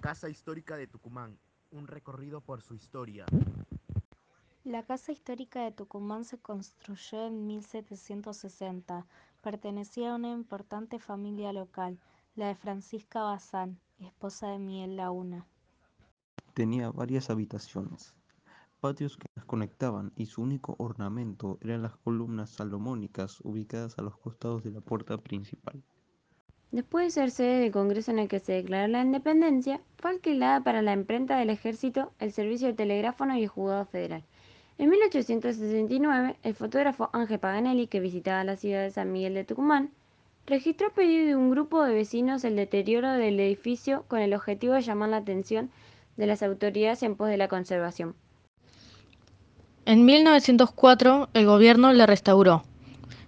Casa Histórica de Tucumán, un recorrido por su historia. La Casa Histórica de Tucumán se construyó en 1760. Pertenecía a una importante familia local, la de Francisca Bazán, esposa de Miguel Laguna. Tenía varias habitaciones, patios que las conectaban y su único ornamento eran las columnas salomónicas ubicadas a los costados de la puerta principal. Después de ser sede del Congreso en el que se declaró la independencia, fue alquilada para la imprenta del ejército, el servicio de telégrafo y el juzgado federal. En 1869, el fotógrafo Ángel Paganelli, que visitaba la ciudad de San Miguel de Tucumán, registró a pedido de un grupo de vecinos el deterioro del edificio con el objetivo de llamar la atención de las autoridades en pos de la conservación. En 1904, el gobierno la restauró.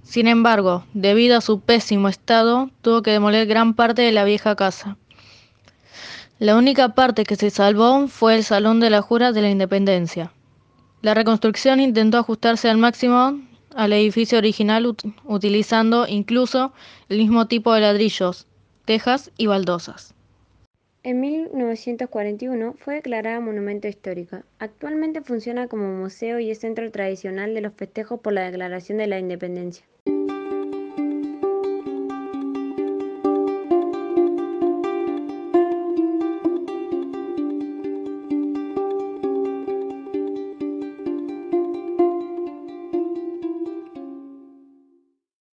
Sin embargo, debido a su pésimo estado, tuvo que demoler gran parte de la vieja casa. La única parte que se salvó fue el Salón de la Jura de la Independencia. La reconstrucción intentó ajustarse al máximo al edificio original utilizando incluso el mismo tipo de ladrillos, tejas y baldosas. En 1941 fue declarada monumento histórico. Actualmente funciona como museo y es centro tradicional de los festejos por la declaración de la independencia.